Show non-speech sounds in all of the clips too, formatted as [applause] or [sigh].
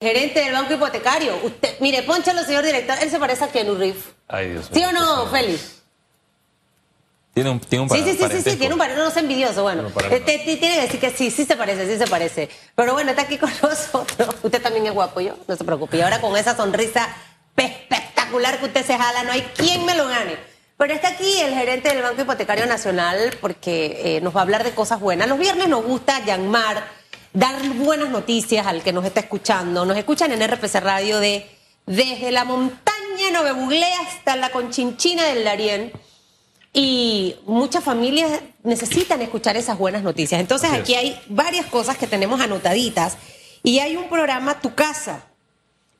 gerente del banco hipotecario. Usted, mire, ponchalo, señor director, él se parece a Keanu Reeves. Ay, Dios ¿Sí mío, o no. Félix? Tiene un, tiene un Sí, sí, sí, sí, sí, tiene un parentesco, no sea envidioso, bueno. Bueno, para- Eh, te- te- tiene que decir que sí, sí se parece, sí se parece. Pero bueno, está aquí con [laughs] nosotros. Usted también es guapo, yo, no se preocupe. Y ahora con esa sonrisa espectacular que usted se jala, no hay quien me lo gane. Pero está aquí el gerente del Banco Hipotecario Nacional porque eh, nos va a hablar de cosas buenas. Los viernes nos gusta llamar, dar buenas noticias al que nos está escuchando. Nos escuchan en RPC Radio de desde la montaña Novebuglé hasta la Conchinchina del Darién. Y muchas familias necesitan escuchar esas buenas noticias. Entonces Así aquí es. hay varias cosas que tenemos anotaditas. Y hay un programa, Tu Casa,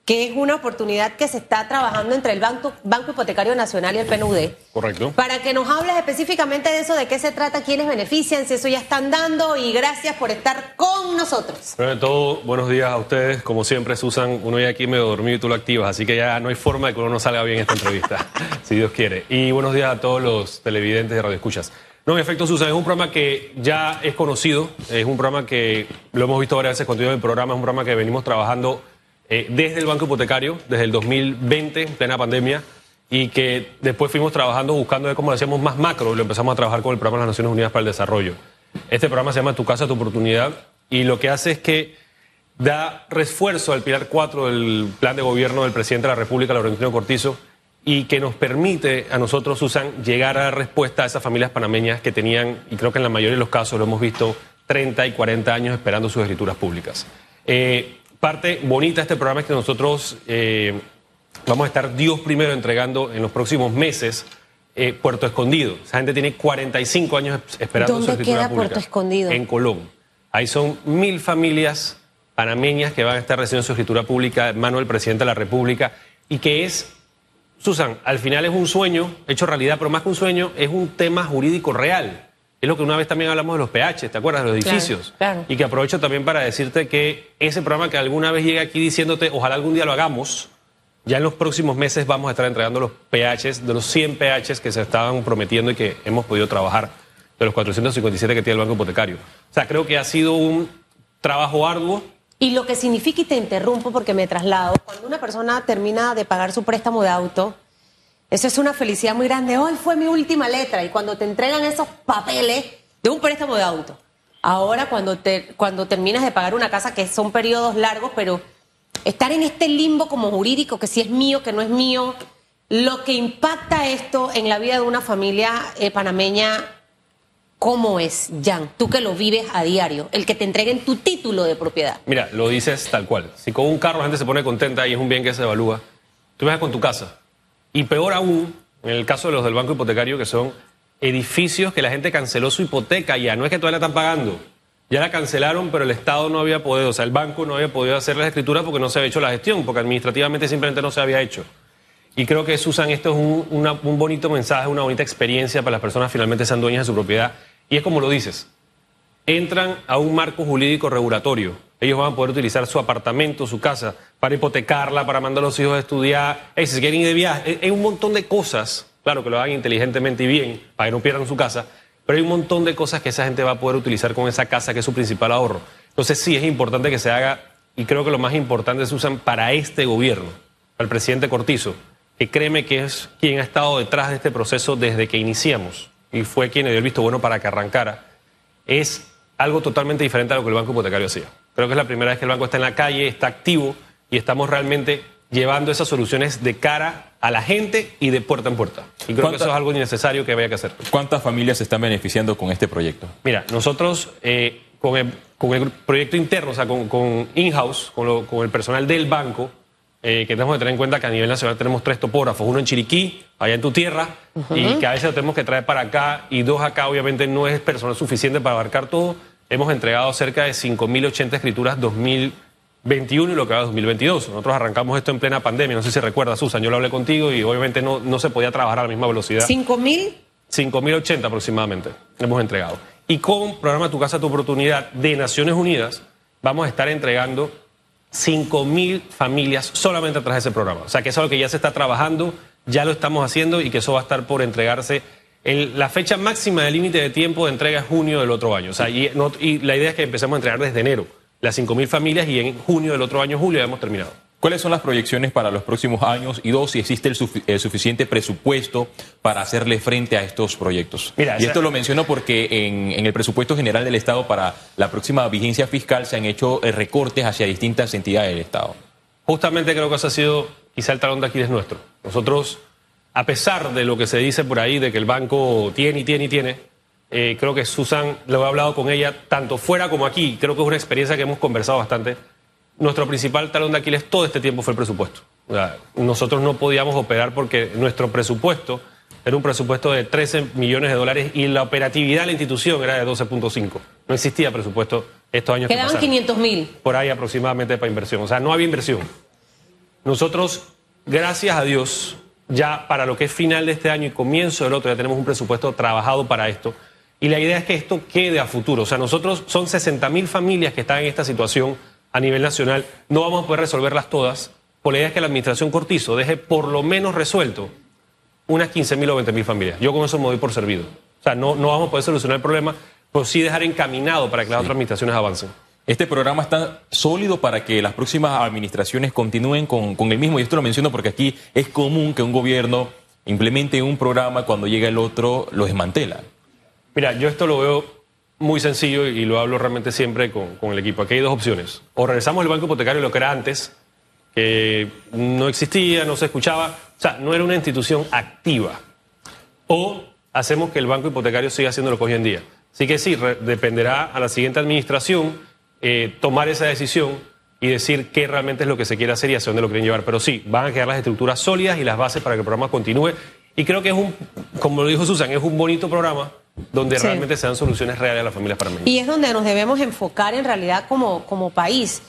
que es una oportunidad que se está trabajando entre el Banco, Banco Hipotecario Nacional y el PNUD. Correcto. Para que nos hables específicamente de eso, de qué se trata, quiénes benefician, si eso ya están dando. Y gracias por estar con nosotros. Primero de todo, buenos días a ustedes. Como siempre, Susan, uno ya aquí medio dormido y tú lo activas, así que ya no hay forma de que uno no salga bien en esta entrevista, [laughs] si Dios quiere. Y buenos días a todos los televidentes de Radio Escuchas. No, en efecto, Susan, es un programa que ya es conocido, es un programa que lo hemos visto varias veces cuando en el programa, es un programa que venimos trabajando eh, desde el Banco Hipotecario, desde el 2020, en plena pandemia, y que después fuimos trabajando buscando de cómo lo hacíamos más macro y lo empezamos a trabajar con el programa de las Naciones Unidas para el Desarrollo. Este programa se llama Tu Casa, Tu Oportunidad, y lo que hace es que da refuerzo al pilar 4 del plan de gobierno del presidente de la República, Laurentino Cortizo, y que nos permite a nosotros, Susan, llegar a dar respuesta a esas familias panameñas que tenían, y creo que en la mayoría de los casos lo hemos visto, 30 y 40 años esperando sus escrituras públicas. Eh, parte bonita de este programa es que nosotros eh, vamos a estar Dios primero entregando en los próximos meses eh, Puerto Escondido. Esa gente tiene 45 años esperando ¿Dónde su escritura queda pública. Puerto Escondido? En Colón. Ahí son mil familias panameñas que van a estar recibiendo su escritura pública en mano del presidente de la República y que es, Susan, al final es un sueño hecho realidad, pero más que un sueño, es un tema jurídico real. Es lo que una vez también hablamos de los PH, ¿te acuerdas? De los Claro, edificios. claro. Y que aprovecho también para decirte que ese programa que alguna vez llegue aquí diciéndote, ojalá algún día lo hagamos, ya en los próximos meses vamos a estar entregando los PHs, de los 100 PHs que se estaban prometiendo y que hemos podido trabajar, de los 457 que tiene el Banco Hipotecario. O sea, creo que ha sido un trabajo arduo. Y lo que significa, y te interrumpo porque me traslado, cuando una persona termina de pagar su préstamo de auto, eso es una felicidad muy grande. Hoy fue mi última letra. Y cuando te entregan esos papeles de un préstamo de auto, ahora cuando, te, cuando terminas de pagar una casa, que son periodos largos, pero estar en este limbo como jurídico, que si es mío, que no es mío, lo que impacta esto en la vida de una familia eh, panameña, ¿cómo es, Jan? Tú que lo vives a diario, el que te entreguen tu título de propiedad. Mira, lo dices tal cual. Si con un carro la gente se pone contenta y es un bien que se evalúa, tú vas con tu casa. Y peor aún, en el caso de los del Banco Hipotecario, que son edificios que la gente canceló su hipoteca ya, no es que todavía la están pagando. Ya la cancelaron, pero el Estado no había podido, o sea, el banco no había podido hacer las escrituras porque no se había hecho la gestión, porque administrativamente simplemente no se había hecho. Y creo que, Susan, esto es un, bonito mensaje, una bonita experiencia para las personas finalmente sean dueñas de su propiedad. Y es como lo dices, entran a un marco jurídico regulatorio. Ellos van a poder utilizar su apartamento, su casa, para hipotecarla, para mandar a los hijos a estudiar. Ey, si se quieren ir de viaje, hay un montón de cosas, claro que lo hagan inteligentemente y bien, para que no pierdan su casa, pero hay un montón de cosas que esa gente va a poder utilizar con esa casa, que es su principal ahorro. Entonces sí, es importante que se haga, y creo que lo más importante se usan para este gobierno, para el presidente Cortizo, que créeme que es quien ha estado detrás de este proceso desde que iniciamos, y fue quien le dio el visto bueno para que arrancara es algo totalmente diferente a lo que el Banco Hipotecario hacía. Creo que es la primera vez que el banco está en la calle, está activo y estamos realmente llevando esas soluciones de cara a la gente y de puerta en puerta. Y creo que ¿Cuánta- eso es algo innecesario que había que hacer. ¿Cuántas familias se están beneficiando con este proyecto? Mira, nosotros eh, con, el, con el proyecto interno, o sea, con, con in-house, con, el personal del banco, eh, que tenemos que tener en cuenta que a nivel nacional tenemos tres topógrafos, uno en Chiriquí, allá en tu tierra, y que a veces lo tenemos que traer para acá, y dos acá, obviamente no es personal suficiente para abarcar todo. Hemos entregado cerca de 5.080 escrituras 2021 y lo que va 2022. Nosotros arrancamos esto en plena pandemia, no sé si recuerdas, Susan, yo lo hablé contigo y obviamente no, no se podía trabajar a la misma velocidad. ¿Cinco mil? 5.080 aproximadamente hemos entregado. Y con programa Tu Casa, Tu Oportunidad de Naciones Unidas, vamos a estar entregando 5.000 familias solamente a través de ese programa. O sea, que eso es lo que ya se está trabajando, ya lo estamos haciendo y que eso va a estar por entregarse. El- la fecha máxima de límite de tiempo de entrega es junio del otro año. O sea, y, no- y la idea es que empecemos a entregar desde enero. Las 5.000 familias y en junio del otro año, julio, ya hemos terminado. ¿Cuáles son las proyecciones para los próximos años? Y dos, si existe el, el suficiente presupuesto para hacerle frente a estos proyectos. Mira, y esto lo menciono porque en, en el presupuesto general del Estado para la próxima vigencia fiscal se han hecho eh, recortes hacia distintas entidades del Estado. Justamente creo que ese ha sido quizá el talón de Aquiles nuestro. Nosotros, a pesar de lo que se dice por ahí, de que el banco tiene y tiene y tiene, eh, creo que Susan, lo he hablado con ella, tanto fuera como aquí, creo que es una experiencia que hemos conversado bastante. Nuestro principal talón de Aquiles todo este tiempo fue el presupuesto. O sea, nosotros no podíamos operar porque nuestro presupuesto era un presupuesto de 13 millones de dólares y la operatividad de la institución era de 12.5. No existía presupuesto estos años que Quedaban pasaron 500 mil. por ahí aproximadamente para inversión. O sea, no había inversión. Nosotros, gracias a Dios, ya para lo que es final de este año y comienzo del otro, ya tenemos un presupuesto trabajado para esto. Y la idea es que esto quede a futuro. O sea, nosotros son 60 mil familias que están en esta situación a nivel nacional. No vamos a poder resolverlas todas. Por la idea es que la administración Cortizo deje por lo menos resuelto unas 15 mil o 20 mil familias. Yo con eso me doy por servido. O sea, no, no vamos a poder solucionar el problema, pero sí dejar encaminado para que las otras administraciones avancen. Este programa está sólido para que las próximas administraciones continúen con, con el mismo. Y esto lo menciono porque aquí es común que un gobierno implemente un programa cuando llega el otro lo desmantela. Mira, yo esto lo veo muy sencillo y lo hablo realmente siempre con, con el equipo. Aquí hay dos opciones. O regresamos al banco hipotecario lo que era antes, que no existía, no se escuchaba, o sea, no era una institución activa. O hacemos que el banco hipotecario siga haciendo lo que hoy en día. Así que sí, dependerá a la siguiente administración eh, tomar esa decisión y decir qué realmente es lo que se quiere hacer y hacia dónde lo quieren llevar. Pero sí, van a quedar las estructuras sólidas y las bases para que el programa continúe. Y creo que es un, como lo dijo Susan, es un bonito programa donde Sí. realmente se dan soluciones reales a las familias panameñas. Y es donde nos debemos enfocar en realidad como, como país.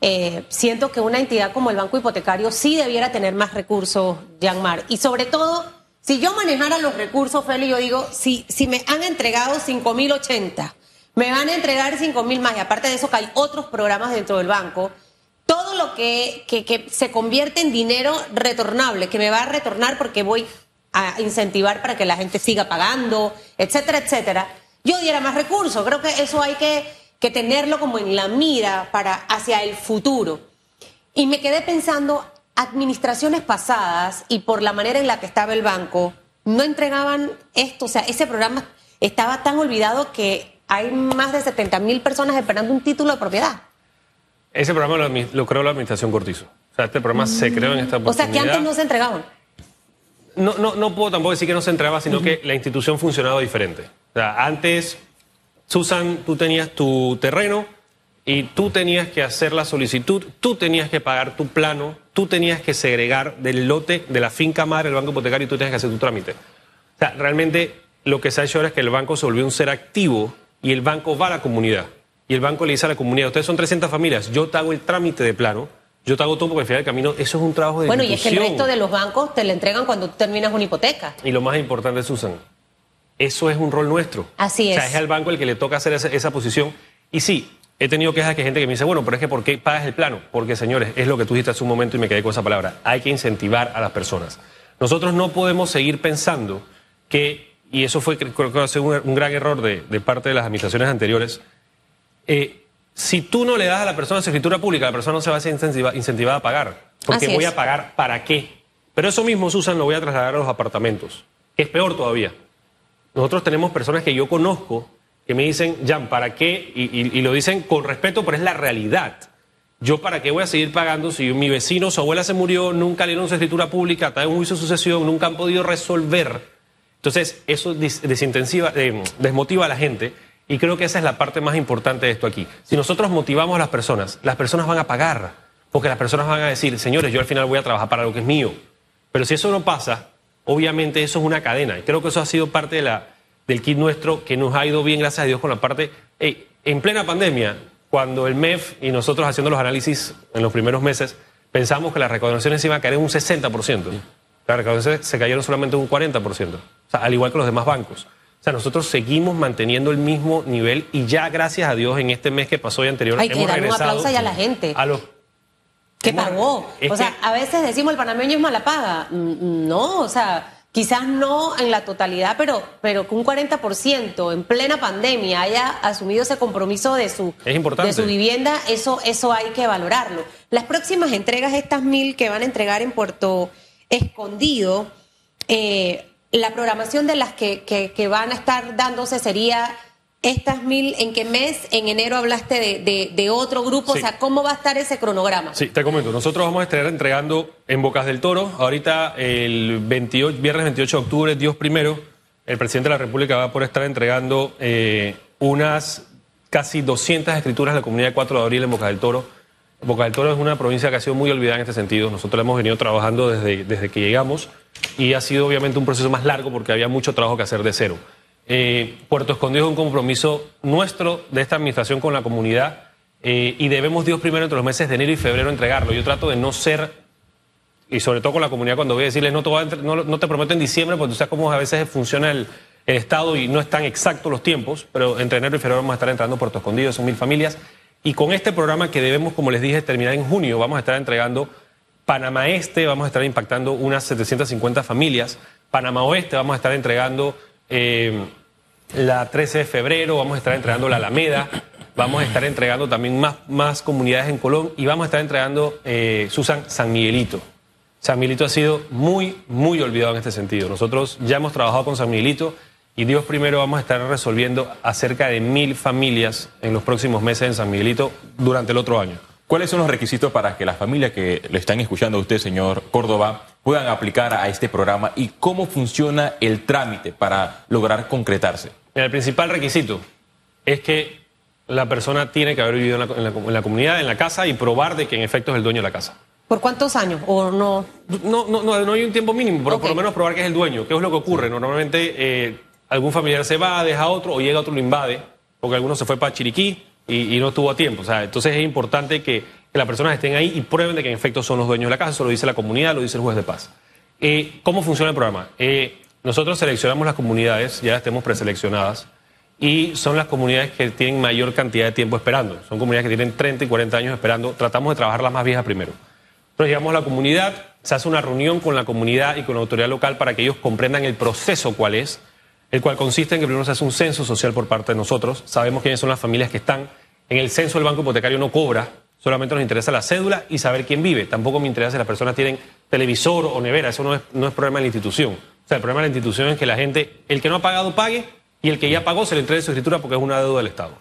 Eh, siento que una entidad como el Banco Hipotecario sí debiera tener más recursos, Yanmar. Y sobre todo, si yo manejara los recursos, Feli, yo digo, si, si me han entregado 5.080, me van a entregar 5.000 más. Y aparte de eso, que hay otros programas dentro del banco. Todo lo que, que, que se convierte en dinero retornable, que me va a retornar porque voy a incentivar para que la gente siga pagando, etcétera, etcétera, yo diera más recursos. Creo que eso hay que, que tenerlo como en la mira para hacia el futuro. Y me quedé pensando, administraciones pasadas y por la manera en la que estaba el banco, no entregaban esto. O sea, ese programa estaba tan olvidado que hay más de 70 mil personas esperando un título de propiedad. Ese programa lo, creó la administración Cortizo. O sea, este programa se creó en esta O sea, oportunidad. que antes no se entregaban. No, no, no puedo tampoco decir que no se entregaba, sino que la institución funcionaba diferente. O sea, antes, Susan, tú tenías tu terreno y tú tenías que hacer la solicitud, tú tenías que pagar tu plano, tú tenías que segregar del lote de la finca madre del banco hipotecario y tú tenías que hacer tu trámite. O sea, realmente lo que se ha hecho ahora es que el banco se volvió un ser activo y el banco va a la comunidad. Y el banco le dice a la comunidad, ustedes son 300 familias, yo te hago el trámite de plano, yo te hago todo porque al final del camino, eso es un trabajo de Bueno, y es que el resto de los bancos te lo entregan cuando tú terminas una hipoteca. Y lo más importante, Susan, eso es un rol nuestro. Así O sea, es. es al banco el que le toca hacer esa, esa posición. Y sí, he tenido quejas que gente que me dice, bueno, pero es que ¿por qué pagas el plano? Porque, señores, es lo que tú dijiste hace un momento y me quedé con esa palabra. Hay que incentivar a las personas. Nosotros no podemos seguir pensando que, y eso fue creo que va a ser un, un gran error de, de parte de las administraciones anteriores, eh, si tú no le das a la persona su escritura pública, la persona no se va a ser incentiva- incentivada a pagar. Porque Así voy es. a pagar para qué. Pero eso mismo, Susan, lo voy a trasladar a los apartamentos, que es peor todavía. Nosotros tenemos personas que yo conozco que me dicen, Jan, ¿para qué? Y, y- y lo dicen con respeto, pero es la realidad. Yo para qué voy a seguir pagando si mi vecino, su abuela se murió, nunca le dieron su escritura pública, está en un juicio de sucesión, nunca han podido resolver. Entonces, eso dis- desintensiva, eh, desmotiva a la gente y creo que esa es la parte más importante de esto aquí. Si nosotros motivamos a las personas, las personas van a pagar, porque las personas van a decir, señores, yo al final voy a trabajar para lo que es mío. Pero si eso no pasa, obviamente eso es una cadena. Y creo que eso ha sido parte de la, del kit nuestro que nos ha ido bien, gracias a Dios, con la parte. Ey, en plena pandemia, cuando el MEF y nosotros haciendo los análisis en los primeros meses, pensamos que las recaudaciones iban a caer en un 60%. Las recaudaciones se cayeron solamente en un 40%. O sea, al igual que los demás bancos. O sea, nosotros seguimos manteniendo el mismo nivel y ya, gracias a Dios, en este mes que pasó y anterior, Hay que hemos dar un aplauso ya a la gente. A los que pagó. es o sea, que- a veces decimos el panameño es mala paga. Mm, No, o sea, quizás no en la totalidad, pero, pero que un 40% en plena pandemia haya asumido ese compromiso de su, de su vivienda, eso, eso hay que valorarlo. Las próximas entregas, estas mil que van a entregar en Puerto Escondido, eh, la programación de las que, que- que van a estar dándose sería estas mil, ¿en qué mes? En enero hablaste de, de- de otro grupo, Sí. o sea, ¿cómo va a estar ese cronograma? Sí, te comento. Nosotros vamos a estar entregando en Bocas del Toro, ahorita el 28, viernes 28 de octubre, Dios primero, el presidente de la República va a por estar entregando eh, unas casi 200 escrituras a la comunidad de 4 de abril en Bocas del Toro. Bocas del Toro es una provincia que ha sido muy olvidada en este sentido. Nosotros la hemos venido trabajando desde, desde que llegamos y ha sido obviamente un proceso más largo porque había mucho trabajo que hacer de cero. Eh, Puerto Escondido es un compromiso nuestro de esta administración con la comunidad eh, y debemos Dios primero entre los meses de enero y febrero entregarlo. Yo trato de no ser, y sobre todo con la comunidad cuando voy a decirles no te, prometo en diciembre, porque tú sabes cómo a veces funciona el, el Estado y no están exactos los tiempos, pero entre enero y febrero vamos a estar entrando Puerto Escondido, son mil familias. Y con este programa que debemos, como les dije, terminar en junio, vamos a estar entregando Panamá Este, vamos a estar impactando unas 750 familias. Panamá Oeste, vamos a estar entregando eh, la 13 de febrero, vamos a estar entregando la Alameda, vamos a estar entregando también más, más comunidades en Colón y vamos a estar entregando, eh, Susan, San Miguelito. San Miguelito ha sido muy, muy olvidado en este sentido. Nosotros ya hemos trabajado con San Miguelito y Dios primero vamos a estar resolviendo a cerca de mil familias en los próximos meses en San Miguelito durante el otro año. ¿Cuáles son los requisitos para que las familias que le están escuchando a usted, señor Córdoba, puedan aplicar a este programa y cómo funciona el trámite para lograr concretarse? Mira, El principal requisito es que la persona tiene que haber vivido en la, en la- en la comunidad, en la casa y probar de que en efecto es el dueño de la casa. ¿Por cuántos años? ¿O no? No, no, no, no hay un tiempo mínimo, pero por lo menos probar que es el dueño. ¿Qué es lo que ocurre? Normalmente eh, algún familiar se va, deja a otro o llega otro y lo invade, porque alguno se fue para Chiriquí y, no estuvo a tiempo. O sea, entonces es importante que, que las personas estén ahí y prueben de que en efecto son los dueños de la casa. Eso lo dice la comunidad, lo dice el juez de paz. Eh, ¿Cómo funciona el programa? Eh, nosotros seleccionamos las comunidades, ya las tenemos preseleccionadas, y son las comunidades que tienen mayor cantidad de tiempo esperando. Son comunidades que tienen 30 y 40 años esperando. Tratamos de trabajar las más viejas primero. Entonces llegamos a la comunidad, se hace una reunión con la comunidad y con la autoridad local para que ellos comprendan el proceso cuál es, el cual consiste en que primero se hace un censo social por parte de nosotros. Sabemos quiénes son las familias que están. En el censo el banco hipotecario no cobra, solamente nos interesa la cédula y saber quién vive. Tampoco me interesa si las personas tienen televisor o nevera, eso no es, problema de la institución. O sea, el problema de la institución es que la gente, el que no ha pagado, pague y el que ya pagó se le entregue su escritura porque es una deuda del Estado.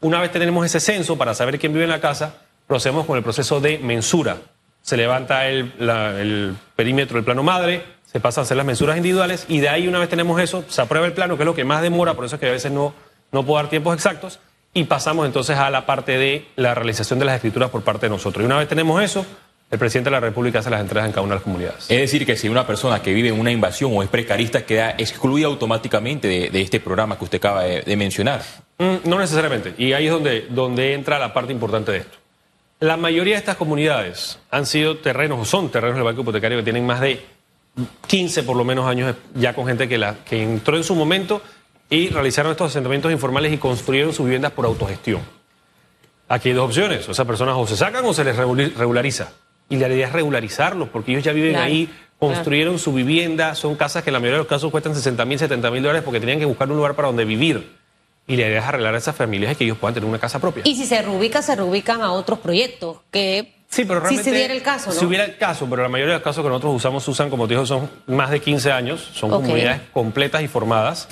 Una vez tenemos ese censo para saber quién vive en la casa, procedemos con el proceso de mensura. Se levanta el, el perímetro del plano madre, se pasa a hacer las mensuras individuales y de ahí una vez tenemos eso, se aprueba el plano, que es lo que más demora, por eso es que a veces no, no puedo dar tiempos exactos, y pasamos entonces a la parte de la realización de las escrituras por parte de nosotros. Y una vez tenemos eso, el presidente de la República hace las entregas en cada una de las comunidades. Es decir, que si una persona que vive en una invasión o es precarista queda excluida automáticamente de, de este programa que usted acaba de, de mencionar. Mm, No necesariamente. Y ahí es donde, donde entra la parte importante de esto. La mayoría de estas comunidades han sido terrenos o son terrenos del banco hipotecario que tienen más de 15 por lo menos años ya con gente que, la, que entró en su momento y realizaron estos asentamientos informales y construyeron sus viviendas por autogestión. Aquí hay dos opciones. Esas personas o se sacan o se les regulariza. Y la idea es regularizarlos porque ellos ya viven Claro, ahí, construyeron su vivienda, son casas que en la mayoría de los casos cuestan 60 mil, 70 mil dólares porque tenían que buscar un lugar para donde vivir. Y la idea es arreglar a esas familias y que ellos puedan tener una casa propia. Y si se reubica, se reubican a otros proyectos, que Sí, pero si realmente. se diera el caso, ¿no? Si hubiera el caso, pero la mayoría de los casos que nosotros usamos, Susan, como te digo, son más de 15 años, son comunidades completas y formadas.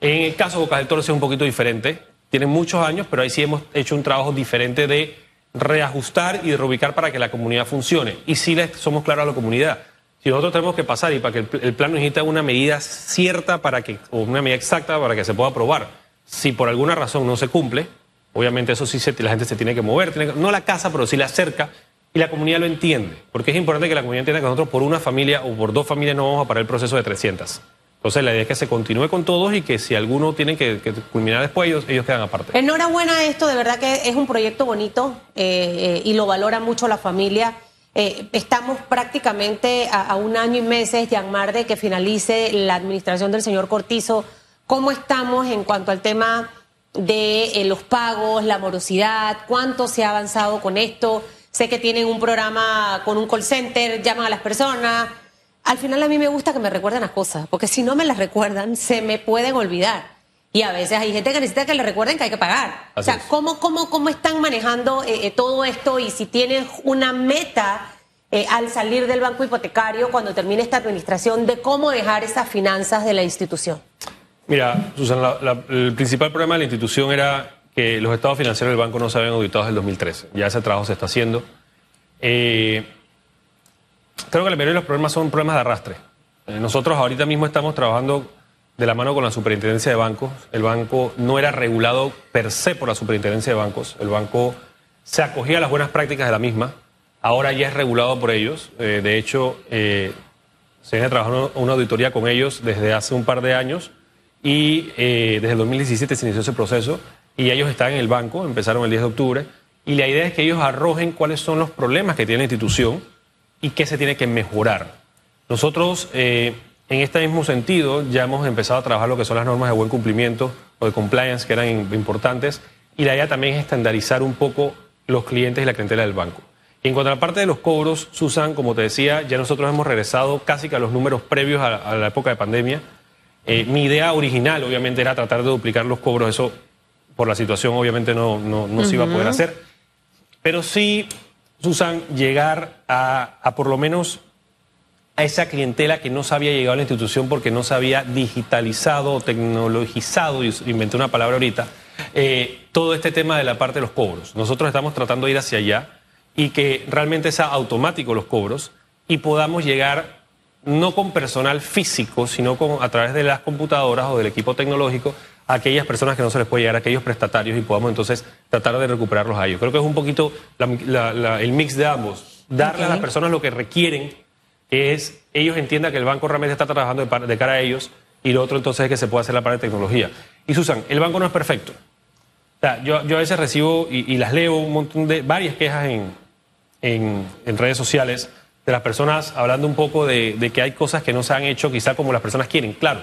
En el caso de Bocas del Toro es un poquito diferente. Tienen muchos años, pero ahí sí hemos hecho un trabajo diferente de reajustar y de reubicar para que la comunidad funcione. Y sí les somos claros a la comunidad. Si nosotros tenemos que pasar y para que el, pl- el plan necesita una medida cierta para que, o una medida exacta para que se pueda aprobar. Si por alguna razón no se cumple, obviamente eso sí se- la gente se tiene que mover, tiene que- no la casa, pero sí la cerca, y la comunidad lo entiende. Porque es importante que la comunidad entienda que nosotros por una familia o por dos familias no vamos a parar el proceso de 300. Entonces la idea es que se continúe con todos y que si alguno tiene que, culminar después, ellos, ellos quedan aparte. Enhorabuena esto, de verdad que es un proyecto bonito eh, eh, y lo valora mucho la familia. Eh, estamos prácticamente a, un año y meses, Yanmar, de que finalice la administración del señor Cortizo. ¿Cómo estamos en cuanto al tema de los pagos, la morosidad? ¿Cuánto se ha avanzado con esto? Sé que tienen un programa con un call center, llaman a las personas. al final a mí me gusta que me recuerden las cosas, porque si no me las recuerdan, se me pueden olvidar. Y a veces hay gente que necesita que le recuerden que hay que pagar. Así o sea, es. ¿cómo, cómo, ¿cómo están manejando eh, eh, todo esto y si tienen una meta eh, al salir del banco hipotecario cuando termine esta administración de cómo dejar esas finanzas de la institución? Mira, Susana, la- la- el principal problema de la institución era que los estados financieros del banco no se habían auditado desde el 2013. Ya ese trabajo se está haciendo. Eh, creo que la mayoría de los problemas son problemas de arrastre. Eh, nosotros ahorita mismo estamos trabajando de la mano con la superintendencia de bancos. El banco no era regulado per se por la superintendencia de bancos. El banco se acogía a las buenas prácticas de la misma. Ahora ya es regulado por ellos. Eh, de hecho, eh, se viene trabajando una auditoría con ellos desde hace un par de años y eh, desde el 2017 se inició ese proceso y ellos están en el banco, empezaron el 10 de octubre y la idea es que ellos arrojen cuáles son los problemas que tiene la institución y qué se tiene que mejorar. Nosotros, eh, en este mismo sentido, ya hemos empezado a trabajar lo que son las normas de buen cumplimiento o de compliance que eran im- importantes y la idea también es estandarizar un poco los clientes y la clientela del banco. Y en cuanto a la parte de los cobros, Susan, como te decía, ya nosotros hemos regresado casi a los números previos a, a la época de pandemia. Eh, mi idea original, obviamente, era tratar de duplicar los cobros. Eso, por la situación, obviamente, no, no, no se iba a poder hacer. Pero sí, Susan, llegar a, a por lo menos a esa clientela que no se había llegado a la institución porque no se había digitalizado o tecnologizado, inventé una palabra ahorita, eh, todo este tema de la parte de los cobros. Nosotros estamos tratando de ir hacia allá y que realmente sea automático los cobros y podamos llegar no con personal físico, sino con, a través de las computadoras o del equipo tecnológico a aquellas personas que no se les puede llegar, a aquellos prestatarios y podamos entonces tratar de recuperarlos a ellos. Creo que es un poquito la- la- la- el mix de ambos, darle a las personas lo que requieren que es ellos entiendan que el banco realmente está trabajando de, de cara a ellos y lo otro entonces es que se puede hacer la parte de tecnología. Y Susan, el banco no es perfecto. O sea, yo, yo a veces recibo y, y las leo un montón de varias quejas en, en, en redes sociales de las personas hablando un poco de, de que hay cosas que no se han hecho quizá como las personas quieren. Claro,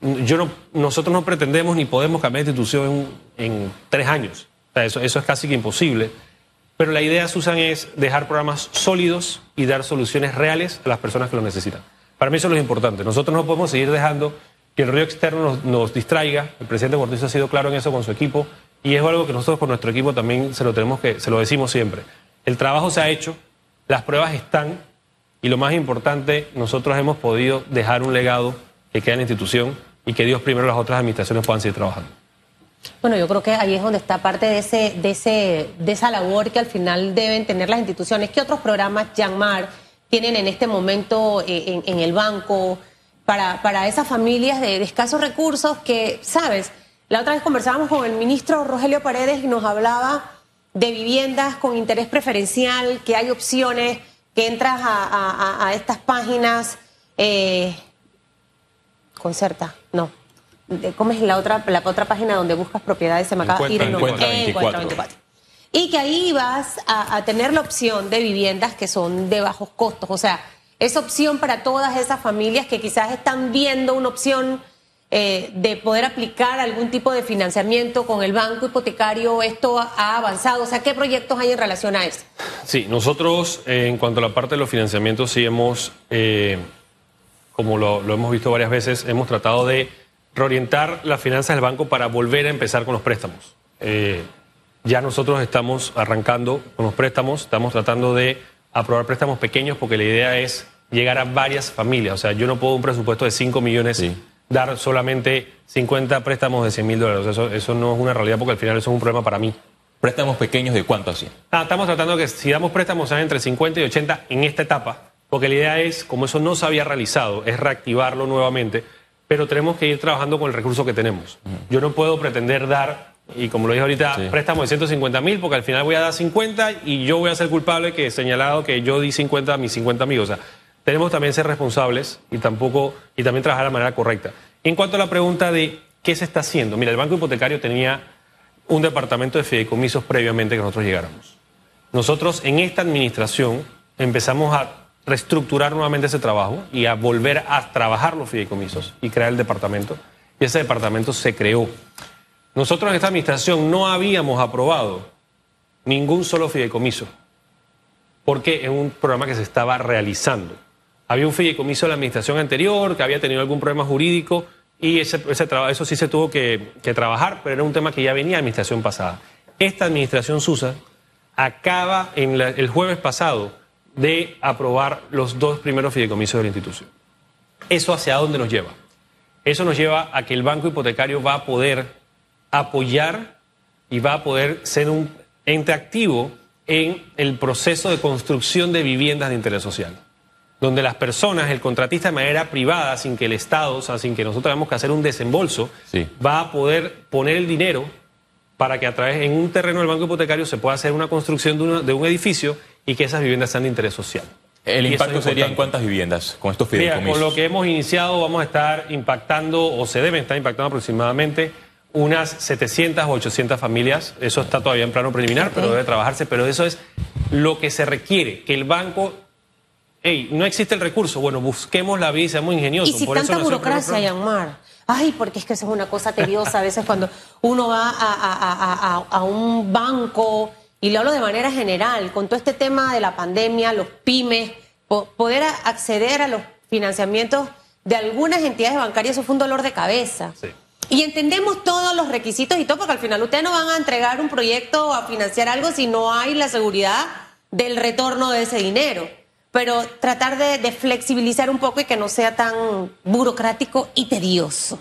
yo no, nosotros no pretendemos ni podemos cambiar de institución en, en tres años. O sea, eso, eso es casi que imposible. Pero la idea, Susan, es dejar programas sólidos y dar soluciones reales a las personas que lo necesitan. Para mí eso es lo importante. Nosotros no podemos seguir dejando que el ruido externo nos, nos distraiga. El presidente Cortizo ha sido claro en eso con su equipo y es algo que nosotros con nuestro equipo también se lo tenemos que, se lo decimos siempre. El trabajo se ha hecho, las pruebas están y lo más importante, nosotros hemos podido dejar un legado que queda en la institución y que Dios primero las otras administraciones puedan seguir trabajando. Bueno, yo creo que ahí es donde está parte de, ese, de, ese, de esa labor que al final deben tener las instituciones. ¿Qué otros programas, Yanmar, tienen en este momento eh, en, el banco para, para esas familias de, escasos recursos que, sabes, la otra vez conversábamos con el ministro Rogelio Paredes y nos hablaba de viviendas con interés preferencial, que hay opciones, que entras a, estas páginas. eh, Concerta, ¿Cómo es la otra, la otra página donde buscas propiedades? Se me acaba de ir el nombre. Encuentra 24. Encuentra 24. Y que ahí vas a, a tener la opción de viviendas que son de bajos costos. O sea, esa opción para todas esas familias que quizás están viendo una opción eh, de poder aplicar algún tipo de financiamiento con el banco hipotecario. Esto ha, ha avanzado. O sea, ¿qué proyectos hay en relación a eso? Sí, nosotros eh, en cuanto a la parte de los financiamientos sí hemos, eh, como lo, lo hemos visto varias veces, hemos tratado de reorientar las finanzas del banco para volver a empezar con los préstamos. Eh, ya nosotros estamos arrancando con los préstamos, estamos tratando de aprobar préstamos pequeños porque la idea es llegar a varias familias. O sea, yo no puedo un presupuesto de 5 millones Sí. dar solamente 50 préstamos de 100 mil dólares. Eso, eso no es una realidad porque al final eso es un problema para mí. Préstamos pequeños de cuánto así. Ah, estamos tratando de que si damos préstamos sean entre 50 y 80 en esta etapa, porque la idea es, como eso no se había realizado, es reactivarlo nuevamente, pero tenemos que ir trabajando con el recurso que tenemos. Yo no puedo pretender dar, y como lo dije ahorita, Sí. préstamos de 150 mil, porque al final voy a dar 50 y yo voy a ser culpable que he señalado que yo di 50 a mis 50 amigos. O sea, tenemos también ser responsables y tampoco y también trabajar de manera correcta. En cuanto a la pregunta de qué se está haciendo, mira, el Banco Hipotecario tenía un departamento de fideicomisos previamente que nosotros llegáramos. Nosotros en esta administración empezamos a reestructurar nuevamente ese trabajo y a volver a trabajar los fideicomisos y crear el departamento. Y ese departamento se creó. Nosotros en esta administración no habíamos aprobado ningún solo fideicomiso, porque es un programa que se estaba realizando. había un fideicomiso de la administración anterior que había tenido algún problema jurídico y ese, eso sí se tuvo que, trabajar, pero era un tema que ya venía de administración pasada. Esta administración Susa acaba la- el jueves pasado de aprobar los dos primeros fideicomisos de la institución. ¿Eso hacia dónde nos lleva? Eso nos lleva a que el banco hipotecario va a poder apoyar y va a poder ser un ente activo en el proceso de construcción de viviendas de interés social, donde las personas, el contratista de manera privada, sin que el Estado, o sea, sin que nosotros tengamos que hacer un desembolso, Sí. va a poder poner el dinero para que a través en un terreno del banco hipotecario se pueda hacer una construcción de, una- de un edificio y que esas viviendas sean de interés social. El Y eso impacto es sería en cuántas viviendas con estos Mira, fideicomisos. con lo que hemos iniciado vamos a estar impactando, o se deben estar impactando aproximadamente unas 700 o 800 familias. Eso está todavía en plano preliminar, pero debe trabajarse. Pero eso es lo que se requiere, que el banco... Hey, no existe el recurso. Bueno, busquemos la vía y seamos ingeniosos. Y si Por eso tanta primer burocracia. Yanmar. Ay, porque es que eso es una cosa tediosa a veces cuando uno va a, a- a- a- a un banco, y lo hablo de manera general, con todo este tema de la pandemia, los pymes, po- poder acceder a los financiamientos de algunas entidades bancarias, eso fue un dolor de cabeza. Sí. Y entendemos todos los requisitos y todo, porque al final ustedes no van a entregar un proyecto o a financiar algo si no hay la seguridad del retorno de ese dinero. Pero tratar de, de flexibilizar un poco y que no sea tan burocrático y tedioso.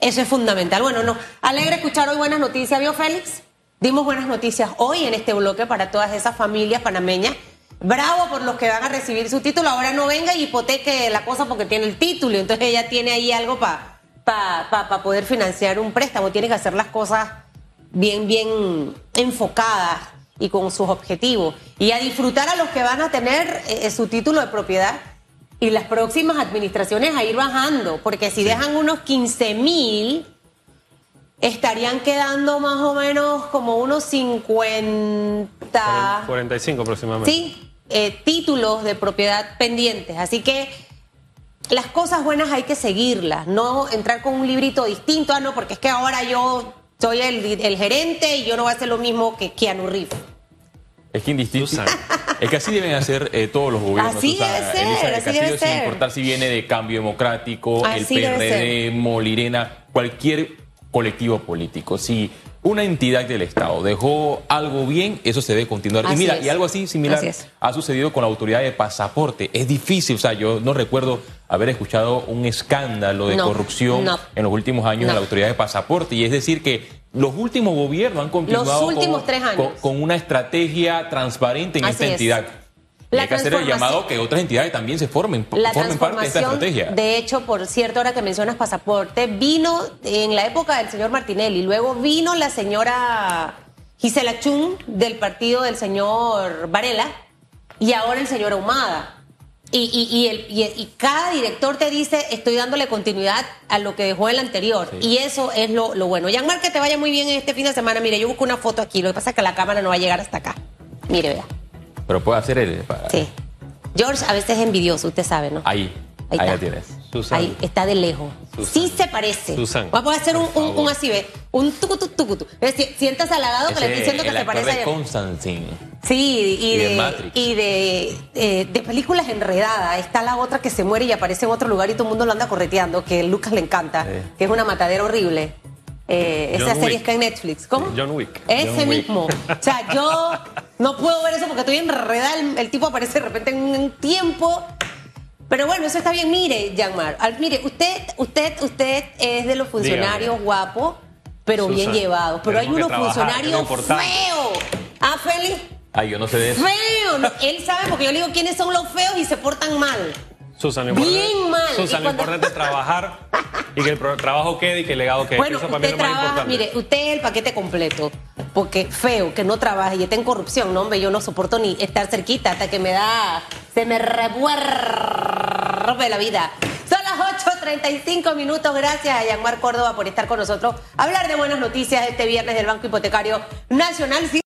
Eso es fundamental. Bueno, no, alegre escuchar hoy buenas noticias, ¿vio Félix? Dimos buenas noticias hoy en este bloque para todas esas familias panameñas. Bravo por los que van a recibir su título. Ahora no venga y hipoteque la cosa porque tiene el título. Entonces ella tiene ahí algo para pa, pa- pa poder financiar un préstamo. Tiene que hacer las cosas bien, bien enfocadas y con sus objetivos. Y a disfrutar a los que van a tener eh, su título de propiedad y las próximas administraciones a ir bajando. Porque si dejan unos 15 mil, estarían quedando más o menos como unos 50... 45 aproximadamente. Sí, eh, títulos de propiedad pendientes. Así que las cosas buenas hay que seguirlas, no entrar con un librito distinto, ah, no, porque es que ahora yo soy el, el gerente y yo no voy a hacer lo mismo que Keanu Reeves. Es que indistinto. [laughs] Es que así deben hacer eh, todos los gobiernos. Así debe ser, Elizabeth así Castillo, debe sin ser. importar si viene de Cambio Democrático, Así el PRD, Molirena, cualquier colectivo político. Si una entidad del Estado dejó algo bien, eso se debe continuar. y mira, es. y algo así similar Así ha sucedido con la autoridad de pasaporte. Es difícil, o sea, yo no recuerdo haber escuchado un escándalo de No, corrupción no. en los últimos años No. en la autoridad de pasaporte. Y es decir, que los últimos gobiernos han continuado con- últimos tres años. con- con una estrategia transparente en Así esta es. entidad. La Hay que hacer el llamado que otras entidades también se formen, La formen parte de esta estrategia. de hecho, por cierto, ahora que mencionas pasaporte, vino en la época del señor Martinelli, luego vino la señora Gisela Chung del partido del señor Varela y ahora el señor Ahumada. Y, y- y el- y- cada director te dice, estoy dándole continuidad a lo que dejó el anterior. Y eso es lo, lo bueno. Yanmar, que te vaya muy bien en este fin de semana. Mire, yo busco una foto aquí. Lo que pasa es que la cámara no va a llegar hasta acá. Mire, vea. Pero puede hacer el... para- Sí. George a veces es envidioso, usted sabe, ¿no? Ahí, Ahí ahí, está. la tienes. Susan. Ahí está de lejos. Susan. Sí se parece. Susan, Vamos a hacer un, un, un así, ¿ve? Un tucutu, tucutu. Sientas halagado que le estoy diciendo que el se parece de a... Constantine. Sí, y, y de de, Matrix. y de, eh, de películas enredadas. Está la otra que se muere y aparece en otro lugar y todo el mundo lo anda correteando, que a Lucas le encanta, Sí. que es una matadera horrible. Eh, esa serie Wick. está en Netflix. ¿Cómo? John Wick. Ese John Wick. mismo. O sea, yo [laughs] no puedo ver eso porque estoy enredada. El, el tipo aparece de repente en un tiempo. Pero bueno, eso está bien. Mire, Yanmar, mire, usted, usted, usted es de los funcionarios guapos, pero bien llevados. Pero hay unos trabajar, funcionarios feos. Ah, Félix, Ay, yo no sé de eso. feo. No, él sabe porque yo le digo quiénes son los feos y se portan mal. Susan, lo Bien mal. Susan, lo cuando- importante es trabajar y que el trabajo quede y que el legado quede. Bueno, Eso para usted trabaja, mire, usted es el paquete completo, porque feo, que no trabaja y está en corrupción, no, hombre, yo no soporto ni estar cerquita hasta que me da, se me revuelve la vida. Son las 8.35 minutos, gracias a Yanmar Córdoba por estar con nosotros, hablar de buenas noticias este viernes del Banco Hipotecario Nacional.